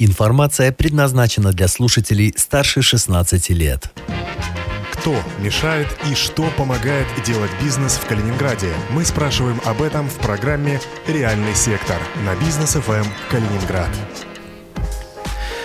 Информация предназначена для слушателей старше 16 лет. Кто мешает и что помогает делать бизнес в Калининграде? Мы спрашиваем об этом в программе «Реальный сектор» на бизнес ФМ Калининград.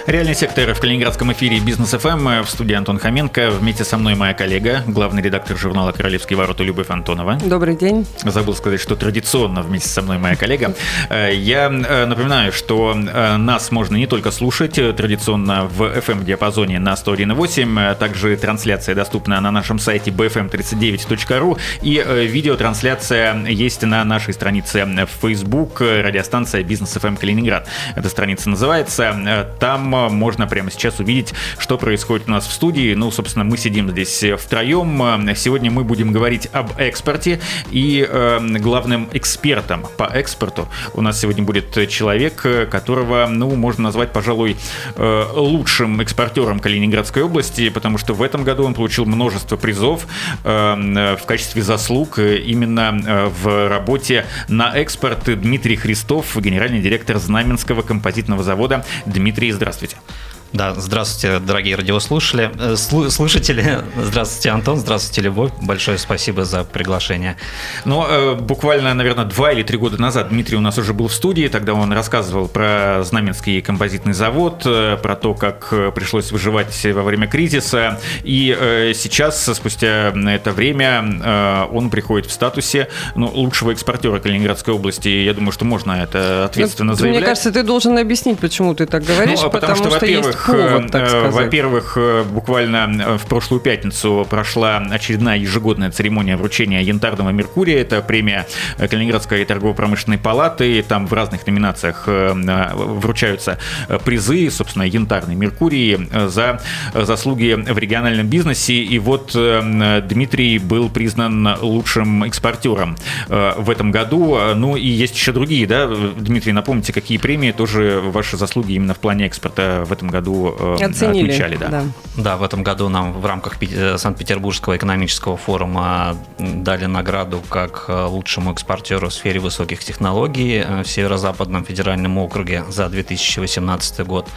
Реальный сектор в Калининградском эфире Бизнес ФМ. В студии Антон Хоменко. Вместе со мной моя коллега, главный редактор журнала «Королевские ворота» Любовь Антонова. Добрый день. Забыл сказать, что традиционно вместе со мной моя коллега. Э, я э, напоминаю, что э, нас можно не только слушать традиционно в FM-диапазоне на 101.8, также трансляция доступна на нашем сайте bfm39.ru и видеотрансляция есть на нашей странице в Facebook радиостанция «Бизнес ФМ Калининград». Эта страница называется. Там можно прямо сейчас увидеть, что происходит у нас в студии. Ну, собственно, мы сидим здесь втроем. Сегодня мы будем говорить об экспорте и э, главным экспертом по экспорту у нас сегодня будет человек, которого, ну, можно назвать, пожалуй, э, лучшим экспортером Калининградской области, потому что в этом году он получил множество призов э, в качестве заслуг именно э, в работе на экспорт. Дмитрий Христов, генеральный директор Знаменского композитного завода. Дмитрий, здравствуйте. Здравствуйте. Да, здравствуйте, дорогие радиослушатели. Э, слушатели, здравствуйте, Антон, здравствуйте, Любовь. Большое спасибо за приглашение. Ну, э, буквально, наверное, два или три года назад Дмитрий у нас уже был в студии. Тогда он рассказывал про Знаменский композитный завод, э, про то, как пришлось выживать во время кризиса. И сейчас, спустя это время, он приходит в статусе ну, лучшего экспортера Калининградской области. Я думаю, что можно это ответственно ну, заявлять. Мне кажется, ты должен объяснить, почему ты так говоришь. Ну, потому, потому что, что во-первых, повод, э, Во-первых, э, буквально э, в прошлую пятницу прошла очередная ежегодная церемония вручения янтарного Меркурия. Это премия Калининградской торгово-промышленной палаты. Там в разных номинациях вручаются призы, собственно, янтарный Меркурий за заслуги в региональном бизнесе. И вот Дмитрий был признан лучшим экспортером в этом году. Ну и есть еще другие, да? Дмитрий, напомните, какие премии тоже ваши заслуги именно в плане экспорта в этом году году э, Оценили, отмечали. Да. Да. да, в этом году нам в рамках э, Санкт-Петербургского экономического форума дали награду как э, лучшему экспортеру в сфере высоких технологий в Северо-Западном федеральном округе за 2018 год.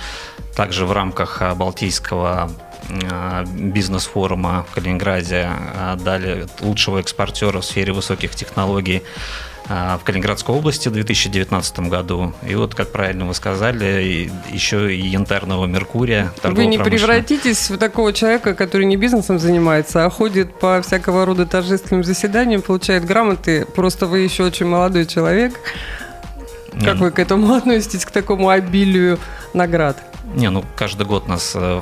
Также в рамках Балтийского бизнес-форума в Калининграде дали лучшего экспортера в сфере высоких технологий в Калининградской области в 2019 году. И вот, как правильно вы сказали, еще и янтарного Меркурия. Вы не превратитесь в такого человека, который не бизнесом занимается, а ходит по всякого рода торжественным заседаниям, получает грамоты. Просто вы еще очень молодой человек. Как вы к этому относитесь, к такому обилию наград? Не, ну каждый год нас э,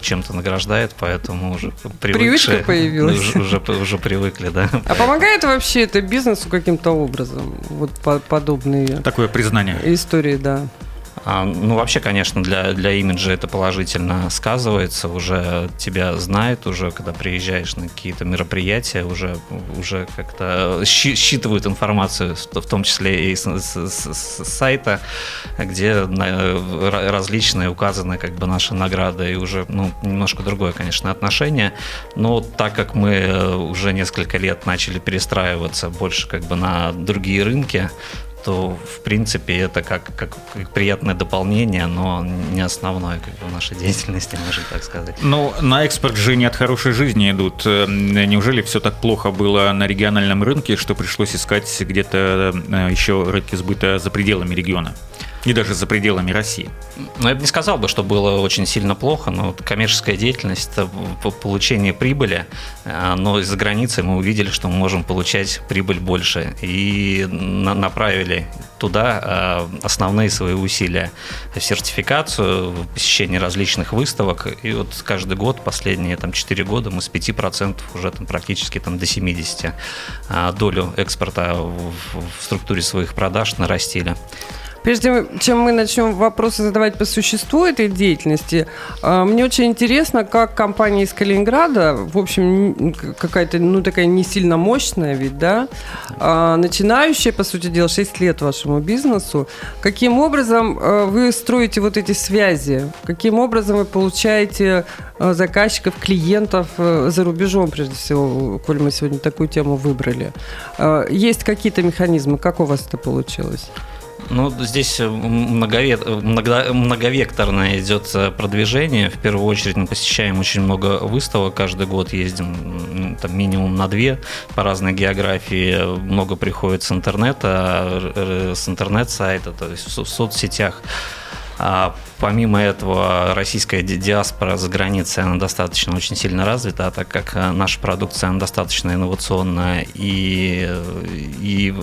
чем-то награждает, поэтому уже привычка появилась. Уже, уже, уже привыкли, да. А помогает вообще это бизнесу каким-то образом? Вот подобные такое признание истории, да. А, ну, вообще, конечно, для, для имиджа это положительно сказывается. Уже тебя знают, уже когда приезжаешь на какие-то мероприятия, уже, уже как-то считывают информацию, в том числе и с, с, с сайта, где различные указаны как бы наши награды, и уже ну, немножко другое, конечно, отношение. Но так как мы уже несколько лет начали перестраиваться больше как бы на другие рынки, то в принципе это как, как, приятное дополнение, но не основное как бы, в нашей деятельности, можно так сказать. Ну, на экспорт же не от хорошей жизни идут. Э, неужели все так плохо было на региональном рынке, что пришлось искать где-то э, еще рынки сбыта за пределами региона? И даже за пределами России. Ну, я бы не сказал бы, что было очень сильно плохо, но коммерческая деятельность – это получение прибыли, э, но из-за границы мы увидели, что мы можем получать прибыль больше, и направили туда э, основные свои усилия в сертификацию, в посещение различных выставок, и вот каждый год, последние там 4 года, мы с 5% уже там практически там до 70% э, долю экспорта в структуре своих продаж нарастили. Прежде чем мы начнем вопросы задавать по существу этой деятельности, а, мне очень интересно, как компания из Калининграда, в общем, какая-то, ну, такая не сильно мощная ведь, да, а, начинающая, по сути дела, 6 лет вашему бизнесу, каким образом а, вы строите вот эти связи, каким образом вы получаете заказчиков, клиентов за рубежом, прежде всего, коль мы сегодня такую тему выбрали. Есть какие-то механизмы, как у вас это получилось? Ну, здесь многовек, много, многовекторное идет э, продвижение. В первую очередь мы посещаем очень много выставок. Каждый год ездим там, минимум на две по разной географии. Много приходит с интернета, с интернет-сайта, то есть в соцсетях. А помимо этого, российская диаспора за границей, она достаточно очень сильно развита, так как э, наша продукция, она достаточно инновационная и, и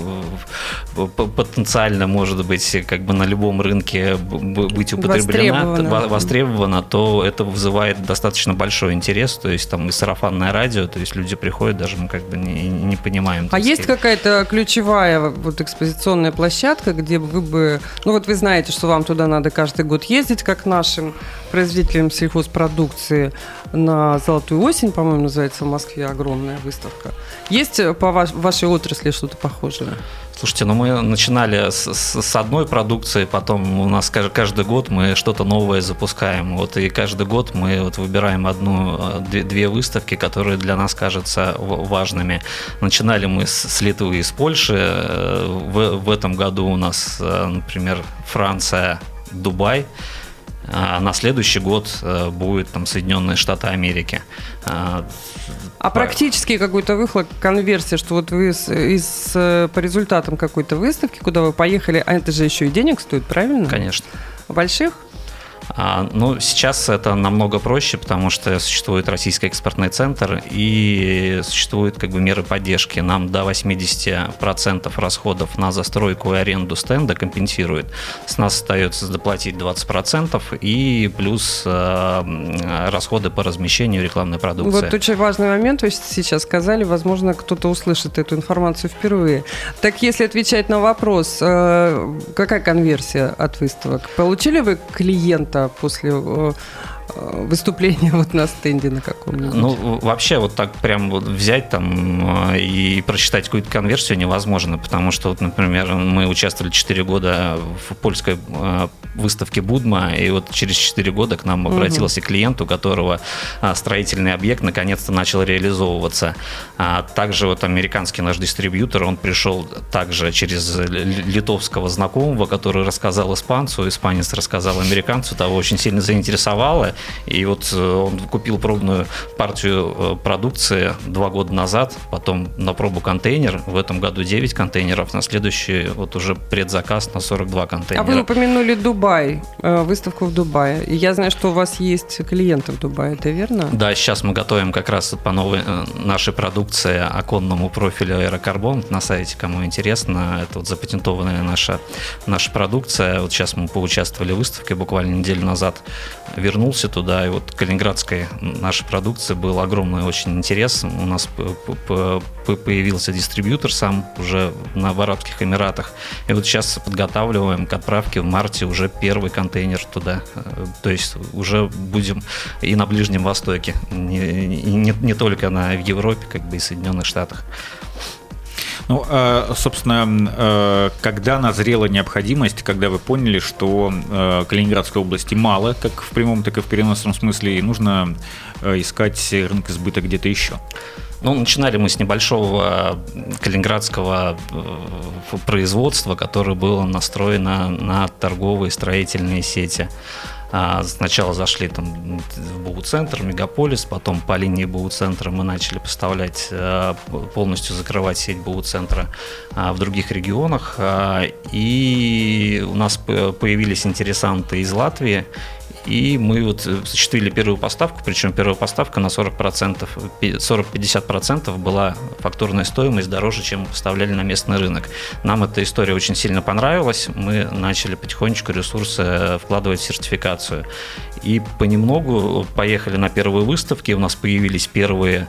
потенциально может быть как бы на любом рынке быть употреблена, востребована, востребована то это вызывает достаточно большой интерес, то есть там и сарафанное радио, то есть люди приходят, даже мы как бы не, не понимаем. А есть какая-то ключевая вот экспозиционная площадка, где вы бы, ну вот вы знаете, что вам туда надо каждый год ездить, как нашим производителям сельхозпродукции на Золотую осень, по-моему, называется в Москве огромная выставка. Есть по вашей отрасли что-то похожее? Слушайте, ну мы начинали с, с, с одной продукции, потом у нас каждый год мы что-то новое запускаем. Вот и каждый год мы вот выбираем одну, э, две, две выставки, которые для нас кажутся важными. Начинали мы с, с Литвы и с Польши. Э, в, в этом году у нас, э, например, Франция, Дубай. А на следующий год э, будет там Соединенные Штаты Америки. А, а практически какой-то выхлоп, конверсия, что вот вы из, из, э, по результатам какой-то выставки, куда вы поехали, а это же еще и денег стоит, правильно? Конечно. Больших? А, ну, сейчас это намного проще, потому что существует Российский экспортный центр и существуют как бы меры поддержки. Нам до 80% расходов на застройку и аренду стенда компенсирует. С нас остается доплатить 20% и плюс э, расходы по размещению рекламной продукции. Вот очень важный момент вы сейчас сказали. Возможно, кто-то услышит эту информацию впервые. Так если отвечать на вопрос, э, какая конверсия от выставок? Получили вы клиента после э, Э, выступление вот на стенде на каком-нибудь? Ну, вообще вот так прям вот взять там э, и прочитать какую-то конверсию невозможно, потому что, вот, например, мы участвовали 4 года в польской э, выставке Будма, и вот через 4 года к нам обратился угу. клиент, у которого строительный объект наконец-то начал реализовываться. А также вот американский наш дистрибьютор, он пришел также через литовского знакомого, который рассказал испанцу, испанец рассказал американцу, того очень сильно заинтересовало, и вот э, он купил пробную партию э, продукции два года назад, потом на пробу контейнер. В этом году 9 контейнеров, на следующий вот уже предзаказ на 42 контейнера. А вы упомянули Дубай, э, выставку в Дубае. Я знаю, что у вас есть клиенты в Дубае, это верно? Да, сейчас мы готовим как раз по новой нашей продукции оконному профилю аэрокарбон на сайте, кому интересно. Это вот запатентованная наша, наша продукция. Вот сейчас мы поучаствовали в выставке буквально неделю назад. Вернулся туда, и вот калининградской нашей продукции был огромный очень интерес. У нас появился дистрибьютор сам уже на в Арабских Эмиратах. И вот сейчас подготавливаем к отправке в марте уже первый контейнер туда. Э, то есть уже будем и на Ближнем Востоке, не, не, не только на, в Европе, как бы и Соединенных Штатах. Ну, а, собственно, э, когда назрела необходимость, когда вы поняли, что э, Калининградской области мало, как в прямом, так и в переносном смысле, и нужно э, искать рынок сбыта где-то еще? Ну, начинали мы с небольшого калининградского производства, которое было настроено на торговые строительные сети. А, сначала зашли там в БУ-центр, Мегаполис, потом по линии БУ-центра мы начали поставлять, э, полностью закрывать сеть БУ-центра а, в других регионах. А, и у нас появились интересанты из Латвии, и мы вот осуществили первую поставку, причем первая поставка на 40%, 40-50% была фактурная стоимость дороже, чем поставляли на местный рынок. Нам эта история очень сильно понравилась, мы начали потихонечку ресурсы вкладывать в сертификацию. И понемногу поехали на первые выставки, у нас появились первые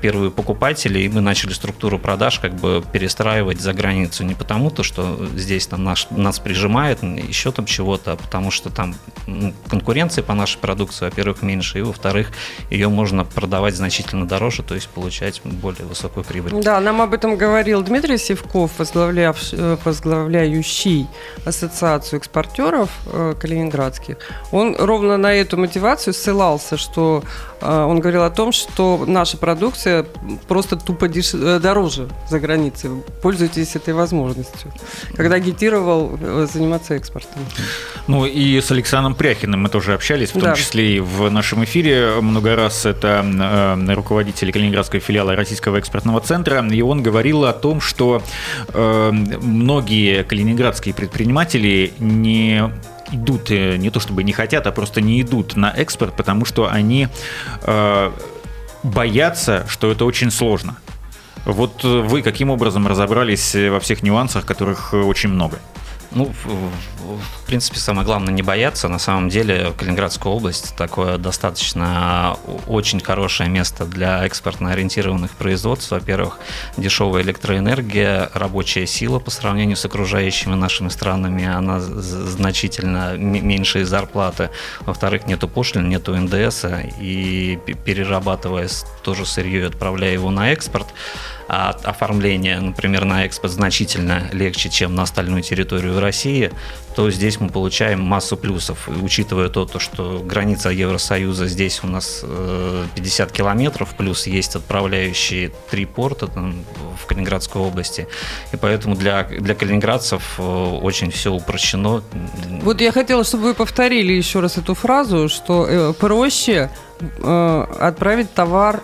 первые покупатели, и мы начали структуру продаж как бы перестраивать за границу. Не потому, то, что здесь там наш, нас прижимает, еще там чего-то, а потому что там ну, конкуренции по нашей продукции, во-первых, меньше, и во-вторых, ее можно продавать значительно дороже, то есть получать более высокую прибыль. Да, нам об этом говорил Дмитрий Севков, э, возглавляющий Ассоциацию экспортеров э, калининградских. Он ровно на эту мотивацию ссылался, что э, он говорил о том, что наша продукция просто тупо деш... Э, дороже за границей. Пользуйтесь этой возможностью. Когда агитировал э, заниматься экспортом. Ну и с Александром Пряхиным мы тоже общались, в том Да. числе и в нашем эфире много раз. Это э, руководитель Калининградского филиала Российского экспортного центра, и он говорил о том, что э, многие калининградские предприниматели не идут, э, не то чтобы не хотят, а просто не идут на экспорт, потому что они э, боятся, что это очень сложно. Вот э, вы каким образом разобрались э, во всех нюансах, которых э, очень много? Ну, в, принципе, самое главное не бояться. На самом деле, Калининградская область такое достаточно очень хорошее место для экспортно ориентированных производств. Во-первых, дешевая электроэнергия, рабочая сила по сравнению с окружающими нашими странами, она значительно м- меньшие зарплаты. Во-вторых, нету пошлин, нету НДС, и перерабатывая с- тоже сырье и отправляя его на экспорт, а оформление, например, на экспорт значительно легче, чем на остальную территорию России, то здесь мы получаем массу плюсов. Учитывая то, то, что граница Евросоюза здесь у нас э, 50 километров, плюс есть отправляющие три порта там, в Калининградской области. И поэтому для, для калининградцев э, очень все упрощено. Вот я хотела, чтобы вы повторили еще раз эту фразу, что э, проще э, отправить товар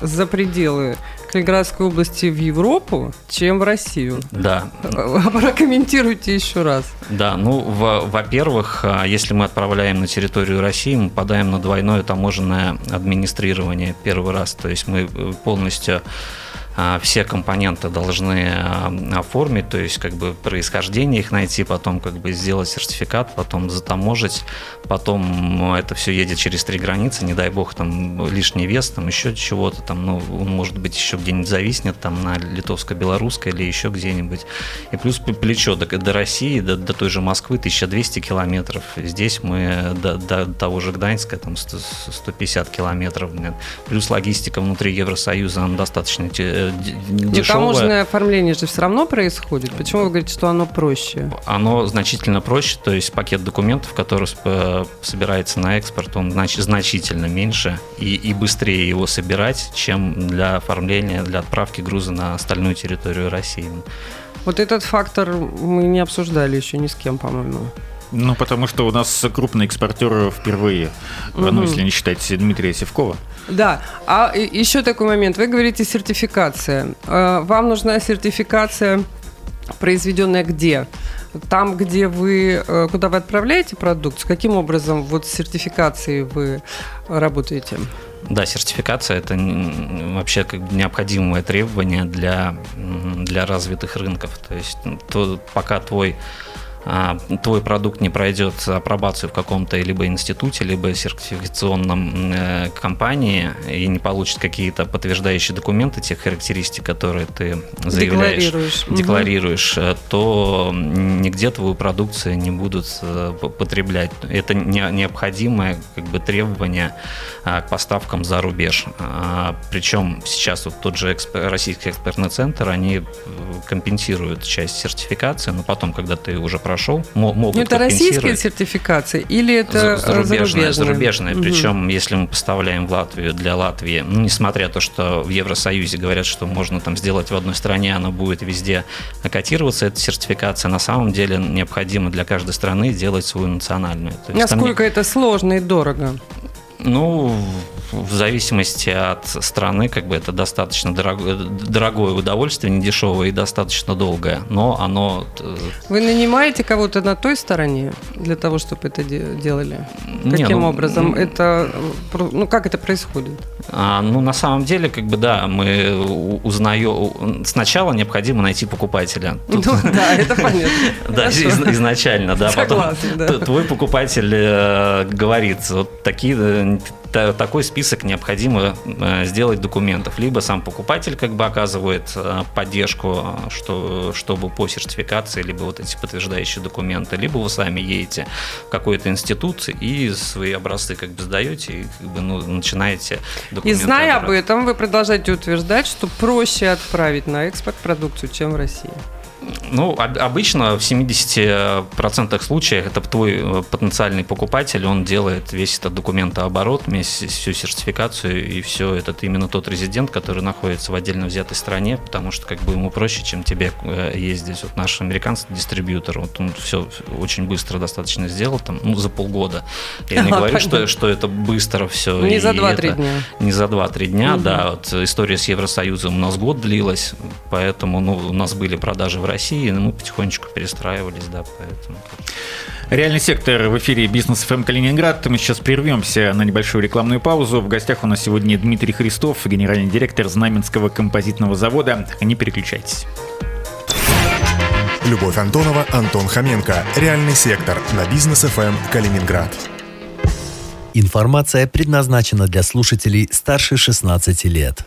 за пределы Калининградской области в Европу, чем в Россию. Да, Э, Прокомментируйте еще раз. Да, ну, во- во-первых, а, если мы отправляем на территорию России, мы попадаем на двойное таможенное администрирование первый раз. То есть мы э, полностью а, все компоненты должны а, оформить, то есть как бы происхождение их найти, потом как бы сделать сертификат, потом затаможить, потом это все едет через три границы, не дай бог там лишний вес, там еще чего-то там, ну, может быть еще где-нибудь зависнет там на литовско-белорусской или еще где-нибудь. И плюс плечо до, до России, до, до той же Москвы 1200 километров. Здесь мы до, до того же Гданьска там 100 150 километров. Плюс логистика внутри Евросоюза, она достаточно те- д- Но дешевая. таможенное оформление же все равно происходит. Почему вы говорите, что оно проще? Оно значительно проще, то есть пакет документов, который собирается на экспорт, он знач- значительно меньше и, и быстрее его собирать, чем для оформления, для отправки груза на остальную территорию России. Вот этот фактор мы не обсуждали еще ни с кем, по-моему. Ну, потому что у нас крупный экспортер впервые, ну, Мгм. если не считать Дмитрия Севкова. Да, а еще такой момент. Вы говорите сертификация. Э, Вам нужна сертификация, произведенная где? Там, где вы, э, куда вы отправляете продукцию, каким образом вот с сертификацией вы работаете? Да, сертификация это вообще как бы необходимое требование для, для развитых рынков. То есть то, пока твой а, твой продукт не пройдет апробацию в каком-то либо институте, либо сертификационном э, компании и не получит какие-то подтверждающие документы тех характеристик, которые ты заявляешь, Декларируешь. Декларируешь, э, то нигде твою продукцию не будут э, потреблять. Это не- необходимое как бы требование а, к поставкам за рубеж. А, Причем сейчас вот тот же Российский экспертный центр, они компенсируют часть сертификации, но потом, когда ты уже прошел, мо- могут Ну, это российская компенсировать. сертификация или это За- зарубежная, зарубежная? зарубежная. Мгм. Причем, если мы поставляем в Латвию для Латвии, ну, несмотря на то, что в Евросоюзе говорят, что можно там сделать в одной стране, она будет везде котироваться, эта сертификация, на самом деле необходимо для каждой страны делать свою национальную. То есть там не- Насколько это сложно и дорого? ну, в зависимости от страны, как бы это достаточно дорогое, дорогое удовольствие, не дешевое и достаточно долгое, но оно... э, Вы нанимаете кого-то на той стороне для того, чтобы это де- делали? не, Каким ну, образом? Это, э, ну, как это происходит? А, ну, на самом деле, как бы, да, мы узнаем... Сначала необходимо найти покупателя. Ну, да, это понятно. Да, изначально, да. Потом твой покупатель э, говорит, вот такие, та- такой список необходимо э, сделать документов. Либо сам покупатель как бы оказывает э, поддержку, что, чтобы по сертификации, либо вот эти подтверждающие документы, либо вы сами едете в какой-то институт и свои образцы как бы сдаете и как бы, ну, начинаете И зная об отбирать. этом, вы продолжаете утверждать, что проще отправить на экспорт продукцию, чем в России. Ну, обычно в 70% случаев это твой э, потенциальный покупатель, он делает весь этот документооборот, всю сертификацию, и все, этот именно тот резидент, который находится в отдельно взятой стране, потому что как бы ему проще, чем тебе э, ездить. Вот наш американский дистрибьютор, вот он все очень быстро достаточно сделал, там, ну, за полгода. Я не говорю, что, что это быстро все. Не за 2-3 дня. Не за 2-3 дня, да. Вот история с Евросоюзом у нас год длилась, поэтому ну, у нас были продажи в России, но мы потихонечку перестраивались, да, поэтому... Реальный сектор в эфире Бизнес ФМ Калининград. Мы сейчас прервемся на небольшую рекламную паузу. В гостях у нас сегодня Дмитрий Христов, генеральный директор Знаменского композитного завода. Не переключайтесь. Любовь Антонова, Антон Хоменко. Реальный сектор на Бизнес ФМ Калининград. Информация предназначена для слушателей старше 16 лет.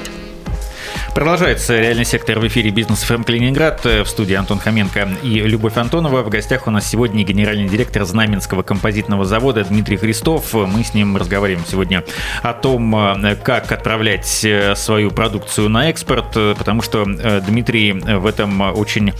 Продолжается реальный сектор в эфире Бизнес ФМ Калининград. В студии Антон Хоменко и Любовь Антонова. В гостях у нас сегодня генеральный директор Знаменского композитного завода Дмитрий Христов. Мы с ним разговариваем сегодня о том, как отправлять свою продукцию на экспорт, потому что э, Дмитрий в этом очень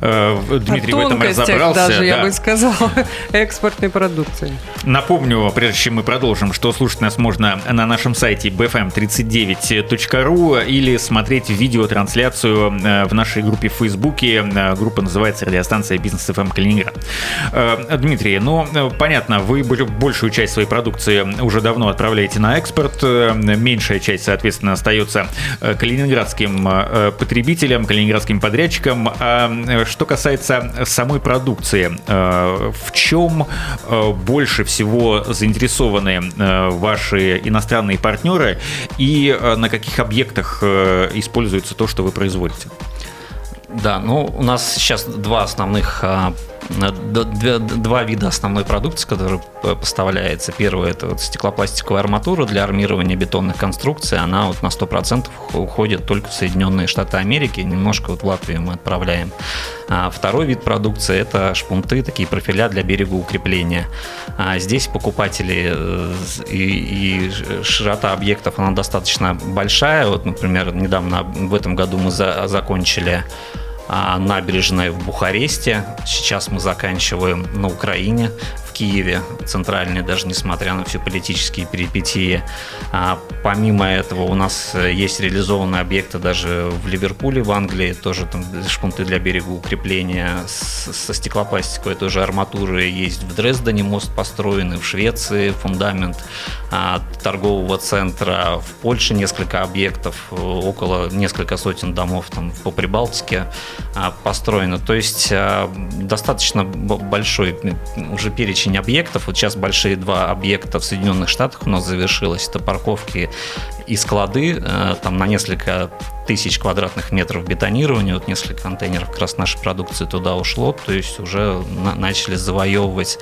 э, Дмитрий в этом разобрался. даже, да. я бы сказала, экспортной продукции. Напомню, прежде чем мы продолжим, что слушать нас можно на нашем сайте bfm39.ru или смотреть смотреть видеотрансляцию э, в нашей группе в Фейсбуке. Э, группа называется «Радиостанция Бизнес ФМ Калининград». Э, Дмитрий, ну, понятно, вы большую часть своей продукции уже давно отправляете на экспорт. Меньшая часть, соответственно, остается калининградским потребителям, калининградским подрядчикам. А что касается самой продукции, в чем больше всего заинтересованы ваши иностранные партнеры и на каких объектах используются используется то, что вы производите? Да, ну у нас сейчас два основных а, два вида основной продукции, которая поставляется. Первое – это вот стеклопластиковая арматура для армирования бетонных конструкций. Она вот на 100% уходит только в Соединенные Штаты Америки, немножко вот в Латвию мы отправляем. А второй вид продукции – это шпунты, такие профиля для берегоукрепления. А здесь покупатели э, и, и широта объектов, она достаточно большая. Вот, например, недавно в этом году мы за, закончили набережной в Бухаресте. Сейчас мы заканчиваем на Украине, Киеве, центральной, даже несмотря на все политические перипетии. А, помимо этого у нас есть реализованные объекты даже в Ливерпуле, в Англии, тоже там шпунты для берегоукрепления со стеклопластиковой тоже арматуры есть в Дрездене, мост построенный в Швеции, фундамент а, торгового центра, в Польше несколько объектов, около несколько сотен домов там по Прибалтике а, построено. То есть а, достаточно большой уже перечень объектов. Вот сейчас большие два объекта в Соединенных Штатах у нас завершилось. Это парковки и склады, э, там на несколько тысяч квадратных метров бетонирования, вот несколько контейнеров как раз нашей продукции туда ушло, то есть уже на- начали завоевывать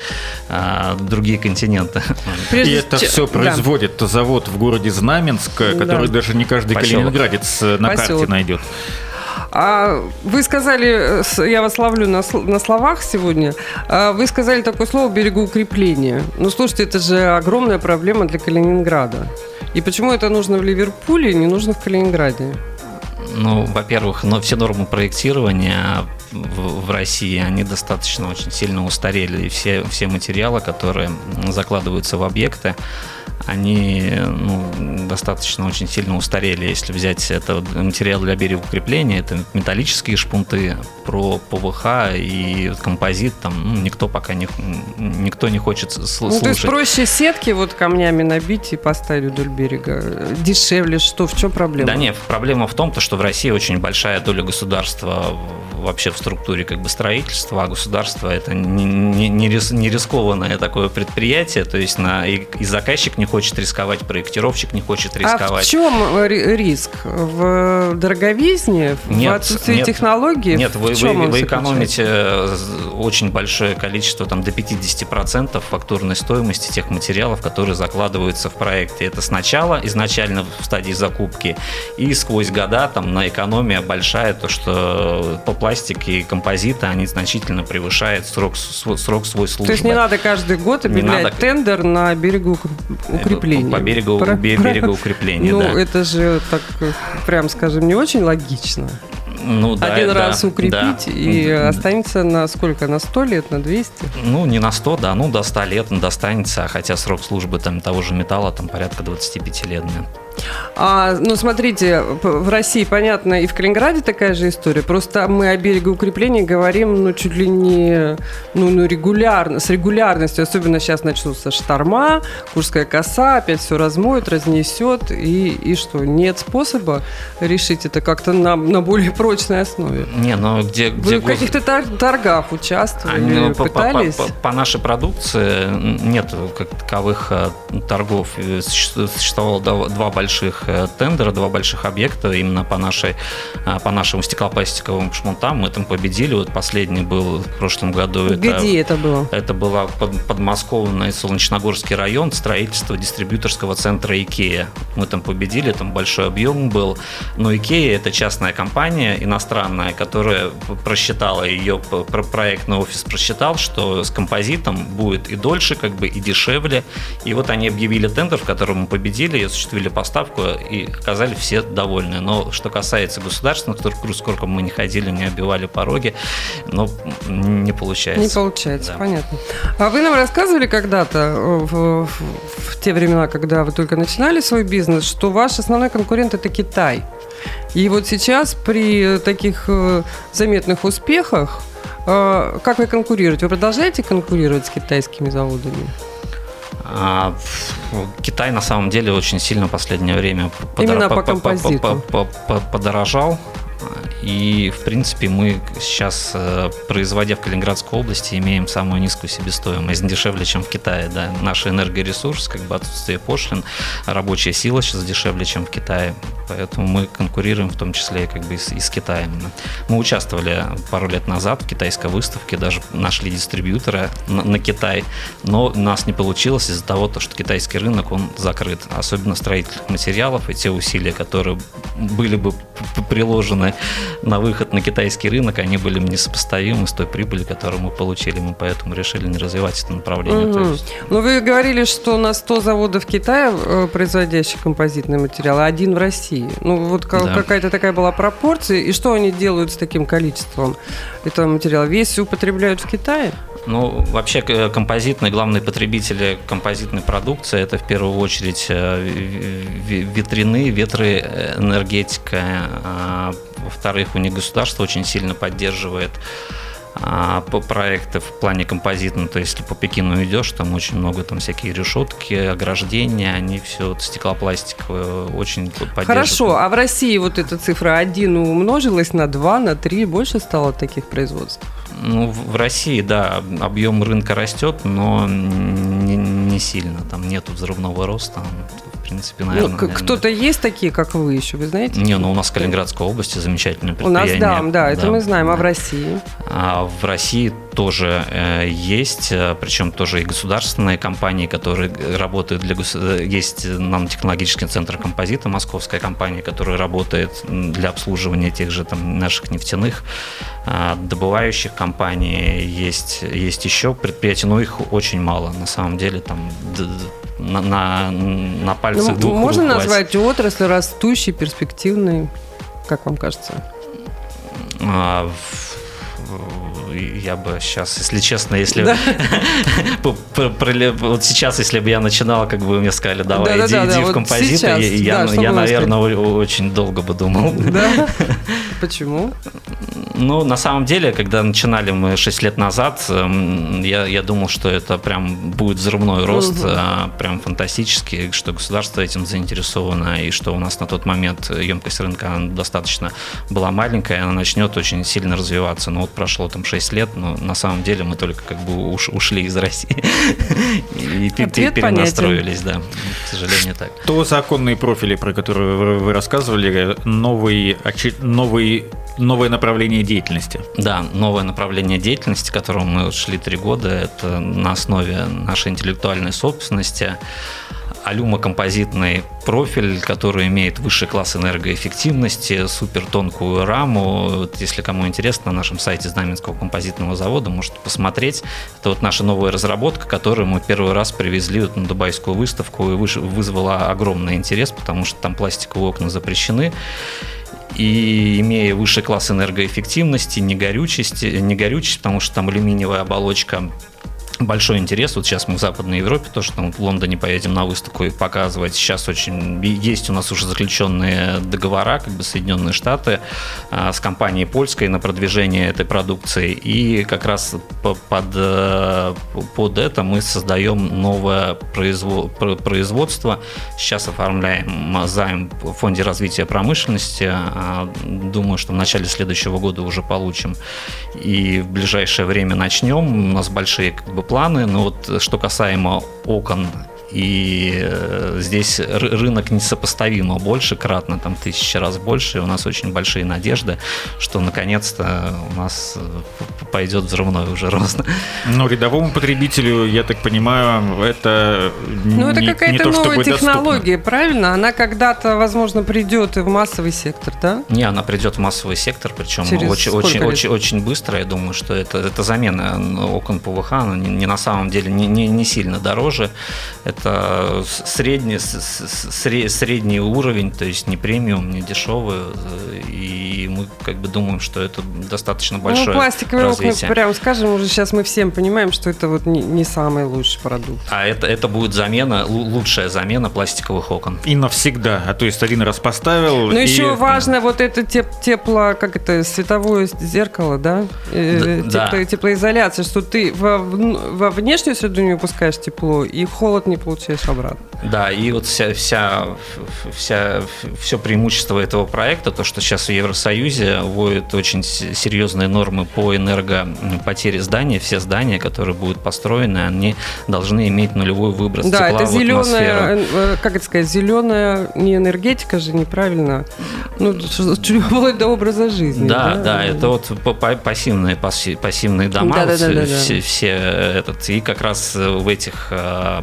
а, другие континенты. Прежде и это все производит да. завод в городе Знаменск, который да. даже не каждый Поселок. калининградец на Поселок. карте найдет. А вы сказали, я вас ловлю на, на словах сегодня, а вы сказали такое слово берегоукрепление. Ну, слушайте, это же огромная проблема для Калининграда. И почему это нужно в Ливерпуле, не нужно в Калининграде? Ну, во-первых, но все нормы проектирования в России, они достаточно очень сильно устарели. И все, все материалы, которые закладываются в объекты, они ну, достаточно очень сильно устарели. Если взять это материал для берегоукрепления, это металлические шпунты, про ПВХ и композит, там ну, никто пока не, никто не хочет слушать. Ну, то есть проще сетки вот камнями набить и поставить вдоль берега? Дешевле что? В чем проблема? Да нет, проблема в том, что в России очень большая доля государства вообще в структуре как бы строительства, а государство это не, не, не рискованное такое предприятие, то есть на, и, и заказчик не хочет рисковать, проектировщик не хочет А в рисковать. чем ри- риск? В дороговизне? В Нет, отсутствии нет. технологий? Нет, вы, вы, вы экономите э, очень большое количество, там до 50% фактурной стоимости тех материалов, которые закладываются в проекте. Это сначала, изначально в стадии закупки, и сквозь года там на экономия большая, то что по пластике и композиты, они значительно превышают срок, срок свой службы. То есть не надо каждый год Не объявлять надо. тендер на берегу укр- укрепления. По берегу, Про- бе- про- укрепления, Ну, да. это же, так, прям скажем, не очень логично. Ну, да, Один да, раз укрепить да. и М, останется на сколько? На 100 лет, на 200? Ну, не на 100, да, ну, до 100 лет достанется, хотя срок службы там того же металла там порядка 25 лет. да. А, ну, смотрите, в России, понятно, и в Калининграде такая же история. Просто мы о берегоукреплении говорим, ну, чуть ли не, ну, ну, регулярно, с регулярностью. Особенно сейчас начнутся шторма, Курская коса, опять все размоет, разнесет. И, и что, нет способа решить это как-то на, на более прочной основе? Не, ну где, где Вы в каких-то тор- торгах участвовали, Они, ну, по, по- пытались? по- по нашей продукции нет как таковых э, торгов. Суще- Существовало два два больших э, тендера, два больших объекта именно по, нашей, э, по нашим стеклопластиковым шмонтам. Мы там победили. Вот последний был в прошлом году. Это- Где это было? Это была под, подмосковный Солнечногорский район, строительство дистрибьюторского центра Икея. Мы там победили, там большой объем был. Но Икея это частная компания иностранная, которая просчитала ее про- проектный офис просчитал, что с композитом будет и дольше, как бы и дешевле. И вот они объявили тендер, в котором мы победили, и осуществили поставку, и оказали все довольны. Но что касается государственных структур, сколько мы не ходили, не обивали пороги, но не получается. Не получается, Да. понятно. А вы нам рассказывали когда-то, э, в, в- в те времена, когда вы только начинали свой бизнес, что ваш основной конкурент это Китай. И вот сейчас при таких э, заметных успехах, э, как вы конкурируете? Вы продолжаете конкурировать с китайскими заводами? А, Китай на самом деле очень сильно в последнее время Именно по по- по- композиту. по- по- по- подорожал. И, в принципе, мы сейчас, э, производя в Калининградской области, имеем самую низкую себестоимость, дешевле, чем в Китае. Да. Наш энергоресурс, как бы отсутствие пошлин, рабочая сила сейчас дешевле, чем в Китае. Поэтому мы конкурируем в том числе как бы и с, и с Китаем. Мы участвовали пару лет назад в китайской выставке, даже нашли дистрибьютора на, на Китай, но у нас не получилось из-за того, то, что китайский рынок, он закрыт. Особенно строительных материалов и те усилия, которые были бы п- приложены на выход на китайский рынок, они были несопоставимы с той прибылью, которую мы получили. Мы поэтому решили не развивать это направление. Мгм. есть- Ну, вы говорили, что на 100 заводов Китая, э, производящих композитные материалы, один в России. Ну, вот Да. какая-то такая была пропорция. И что они делают с таким количеством этого материала? Весь употребляют в Китае? Ну, вообще к- композитные, главные потребители композитной продукции это в первую очередь э, ветряные, ветры, э, а, Во-вторых, у них государство очень сильно поддерживает по проекты в плане композитного. То есть, если по Пекину идешь, там очень много там всякие решетки, ограждения, они все стеклопластиковые очень поддерживают. Хорошо, а в России вот эта цифра 1 умножилась на 2, на 3, больше стало таких производств? Ну, в в России, да, объем рынка растет, но не, не сильно. Там нету взрывного роста. Принципе, Ну, наверное. к- кто-то есть такие, как вы еще, вы знаете? Не, ну у нас в Калининградской области замечательное У нас, предприятие. да, да, это мы знаем, а в да. России? А в России тоже э, есть, э, причем тоже и государственные компании, которые работают для гос- э, есть нанотехнологический центр композита, московская компания, которая работает для обслуживания тех же там наших нефтяных а, добывающих компаний, есть есть еще предприятия, но их очень мало, на самом деле там на, на, на пальцах Ну, двух можно рук назвать отрасль растущей, перспективной, как вам кажется? А, в- я бы сейчас, если честно, если Да. вот сейчас, если бы я начинал, как бы вы мне сказали, давай иди, Да-да-да, иди в вот композиты, сейчас, я, да, я, что я, наверное, о- очень долго бы думал. Да? Почему? Ну, на самом деле, когда начинали мы 6 лет назад, эм, я, я думал, что это прям будет взрывной рост, угу. прям фантастический, что государство этим заинтересовано, и что у нас на тот момент емкость рынка достаточно была маленькая, она начнет очень сильно развиваться. Но вот прошло там 6 лет, но на самом деле мы только как бы уш, ушли из России и перенастроились, да, к сожалению, так. То законные профили, про которые вы рассказывали, новый, новый новое направление деятельности. Да, новое направление деятельности, которому мы шли три года, это на основе нашей интеллектуальной собственности. Алюмокомпозитный профиль, который имеет высший класс энергоэффективности, супер тонкую раму. Если кому интересно, на нашем сайте Знаменского композитного завода можете посмотреть. Это вот наша новая разработка, которую мы первый раз привезли вот на Дубайскую выставку и вызвала огромный интерес, потому что там пластиковые окна запрещены и имея высший класс энергоэффективности, не горючести, не горючесть, потому что там алюминиевая оболочка большой интерес. Вот сейчас мы в Западной Европе тоже там в Лондоне поедем на выставку и показывать. Сейчас очень есть у нас уже заключенные договора, как бы Соединенные Штаты а, с компанией польской на продвижение этой продукции. И как раз под, э, под это мы создаем новое производство. Сейчас оформляем займ в Фонде развития промышленности. А, думаю, что в начале следующего года уже получим. И в ближайшее время начнем. У нас большие как бы, планы, но вот что касаемо окон и э, здесь рынок несопоставимо больше, кратно, там тысячи раз больше, и у нас очень большие надежды, что наконец-то у нас э, пойдет взрывной уже рост. Но рядовому потребителю, я так понимаю, это Ну, это какая-то новая технология, доступно. правильно? Она когда-то, возможно, придет и в массовый сектор, да? Не, она придет в массовый сектор, причем Через очень, очень, очень, очень быстро. Я думаю, что это, это замена окон ПВХ, она не, не на самом деле не, не, не сильно дороже. Это это средний, средний уровень, то есть не премиум, не дешевый. И мы как бы думаем, что это достаточно ну, большое ну, пластиковые развитие. окна, прямо скажем, уже сейчас мы всем понимаем, что это вот не, не самый лучший продукт. А это, это будет замена, лучшая замена пластиковых окон. И навсегда. А то есть один раз поставил. Ну, и... еще важно вот это теп, тепло, как это, световое зеркало, да? Э, да, Тепло, да. Теплоизоляция, что ты во, во внешнюю среду не выпускаешь тепло, и холод не получаешь обратно. Да, и вот вся, вся, вся, все преимущество этого проекта, то, что сейчас в Евросоюзе вводят очень серьезные нормы по энергопотере здания, все здания, которые будут построены, они должны иметь нулевой выброс да, тепла это зеленая, э, э, как это сказать, зеленая не энергетика же, неправильно, ну, вплоть до образа жизни. Да, да, да это вот пассивные, пассивные дома, да, да, да, да, все, все этот, и как раз в этих э,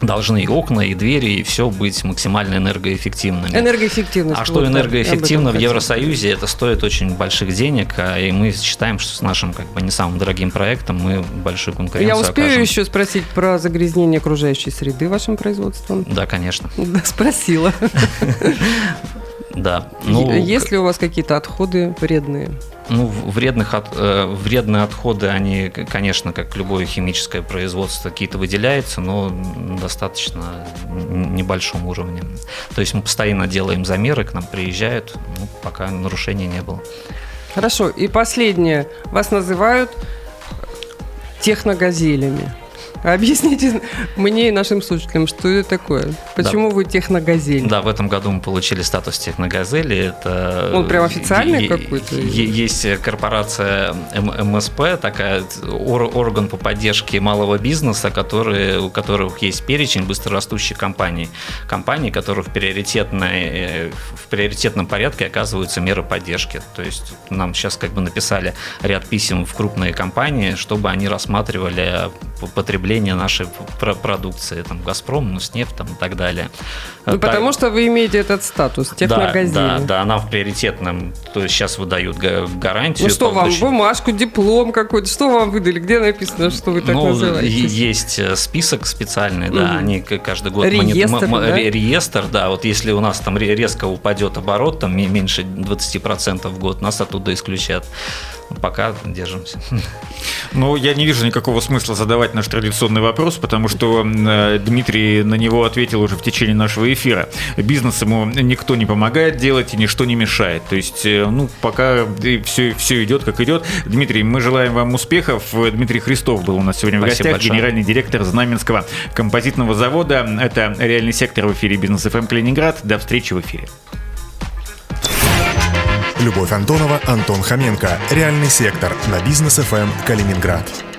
должны и окна, и двери, и все быть максимально энергоэффективными. Энергоэффективность. А что энергоэффективно в Евросоюзе, это стоит очень больших денег, а, и мы считаем, что с нашим как бы не самым дорогим проектом мы большую конкуренцию Я успею окажем. еще спросить про загрязнение окружающей среды вашим производством? Да, конечно. Да, спросила. Да. Ну, Есть ли у вас какие-то отходы вредные? Ну, вредных от, э, вредные отходы, они, конечно, как любое химическое производство, какие-то выделяются, но достаточно небольшом уровне. То есть мы постоянно делаем замеры, к нам приезжают, ну, пока нарушений не было. Хорошо. И последнее. Вас называют техногазелями. Объясните мне и нашим слушателям, что это такое? Почему да. вы техногазель? Да, в этом году мы получили статус техногазели. Это Он прям официальный какой-то? Есть корпорация МСП, такая орган по поддержке малого бизнеса, который, у которых есть перечень быстрорастущих компаний. Компаний, которые в, приоритетной, э, в приоритетном порядке оказываются меры поддержки. То есть нам сейчас как бы написали ряд писем в крупные компании, чтобы они рассматривали потребление потребления нашей продукции, там, Газпром, Нуснефть там, и так далее. Ну, так, потому что вы имеете этот статус техногазели. Да, да, да, она в приоритетном, то есть сейчас выдают гарантию. Ну что вам, бумажку, диплом какой-то, что вам выдали, где написано, что вы так ну, называете? Есть э, список специальный, да, mm. они каждый год... Реестр, монит, да? Реестр, да, вот если у нас там резко упадет оборот, там меньше 20% в год, нас оттуда исключат пока держимся. Ну, я не вижу никакого смысла задавать задавать наш традиционный вопрос, потому что э, Дмитрий на него ответил уже в течение нашего эфира. Бизнес ему никто не помогает делать и ничто не мешает. То есть, э, ну, пока все, все идет, как идет. Дмитрий, мы желаем вам успехов. Дмитрий Христов был у нас сегодня в Спасибо гостях, большое. генеральный директор Знаменского композитного завода. Это реальный сектор в эфире Бизнес ФМ Калининград. До встречи в эфире. Любовь Антонова, Антон Хоменко. Реальный сектор на бизнес ФМ Калининград.